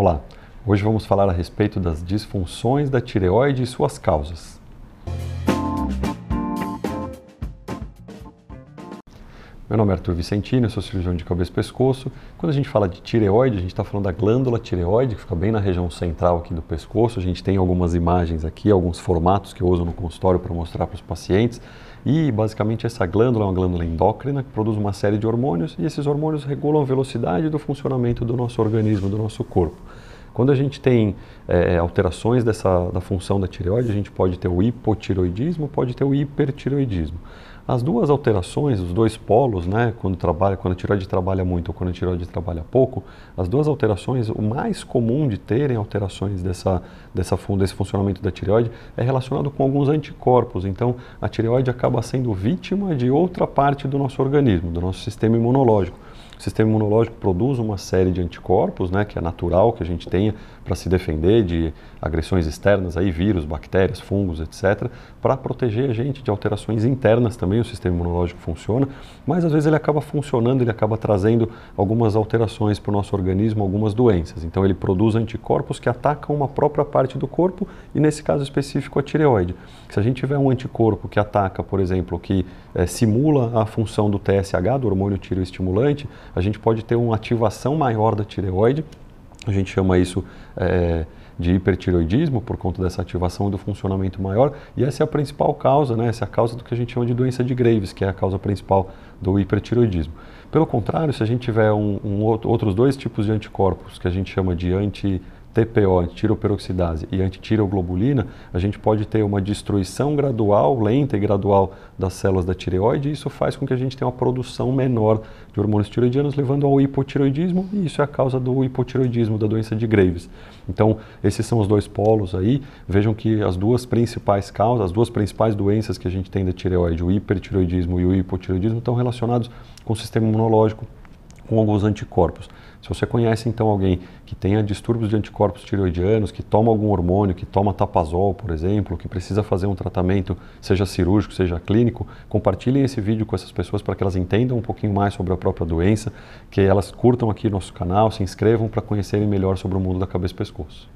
Olá, hoje vamos falar a respeito das disfunções da tireoide e suas causas. Meu nome é Arthur Vicentino, sou cirurgião de cabeça e pescoço. Quando a gente fala de tireoide, a gente está falando da glândula tireoide, que fica bem na região central aqui do pescoço. A gente tem algumas imagens aqui, alguns formatos que eu uso no consultório para mostrar para os pacientes. E basicamente essa glândula é uma glândula endócrina que produz uma série de hormônios e esses hormônios regulam a velocidade do funcionamento do nosso organismo, do nosso corpo. Quando a gente tem é, alterações dessa, da função da tireoide, a gente pode ter o hipotiroidismo, pode ter o hipertiroidismo. As duas alterações, os dois polos, né, quando, trabalha, quando a tireoide trabalha muito ou quando a tireoide trabalha pouco, as duas alterações, o mais comum de terem alterações dessa, dessa, desse funcionamento da tireoide é relacionado com alguns anticorpos. Então, a tireoide acaba sendo vítima de outra parte do nosso organismo, do nosso sistema imunológico. O sistema imunológico produz uma série de anticorpos, né, que é natural que a gente tenha para se defender de agressões externas, aí vírus, bactérias, fungos, etc., para proteger a gente de alterações internas também. O sistema imunológico funciona, mas às vezes ele acaba funcionando, ele acaba trazendo algumas alterações para o nosso organismo, algumas doenças. Então ele produz anticorpos que atacam uma própria parte do corpo e nesse caso específico a tireoide. Se a gente tiver um anticorpo que ataca, por exemplo, que é, simula a função do TSH, do hormônio tireoestimulante, a gente pode ter uma ativação maior da tireoide, a gente chama isso é, de hipertiroidismo por conta dessa ativação do funcionamento maior, e essa é a principal causa, né? essa é a causa do que a gente chama de doença de Graves, que é a causa principal do hipertiroidismo. Pelo contrário, se a gente tiver um, um, outros dois tipos de anticorpos, que a gente chama de anti TPO, antitiroperoxidase e antitiroglobulina, a gente pode ter uma destruição gradual, lenta e gradual das células da tireoide e isso faz com que a gente tenha uma produção menor de hormônios tiroidianos, levando ao hipotiroidismo e isso é a causa do hipotiroidismo, da doença de Graves. Então, esses são os dois polos aí. Vejam que as duas principais causas, as duas principais doenças que a gente tem da tireoide, o hipertiroidismo e o hipotiroidismo, estão relacionados com o sistema imunológico, com alguns anticorpos. Se você conhece então alguém que tenha distúrbios de anticorpos tireoidianos, que toma algum hormônio, que toma tapazol, por exemplo, que precisa fazer um tratamento, seja cirúrgico, seja clínico, compartilhem esse vídeo com essas pessoas para que elas entendam um pouquinho mais sobre a própria doença, que elas curtam aqui nosso canal, se inscrevam para conhecerem melhor sobre o mundo da cabeça e pescoço.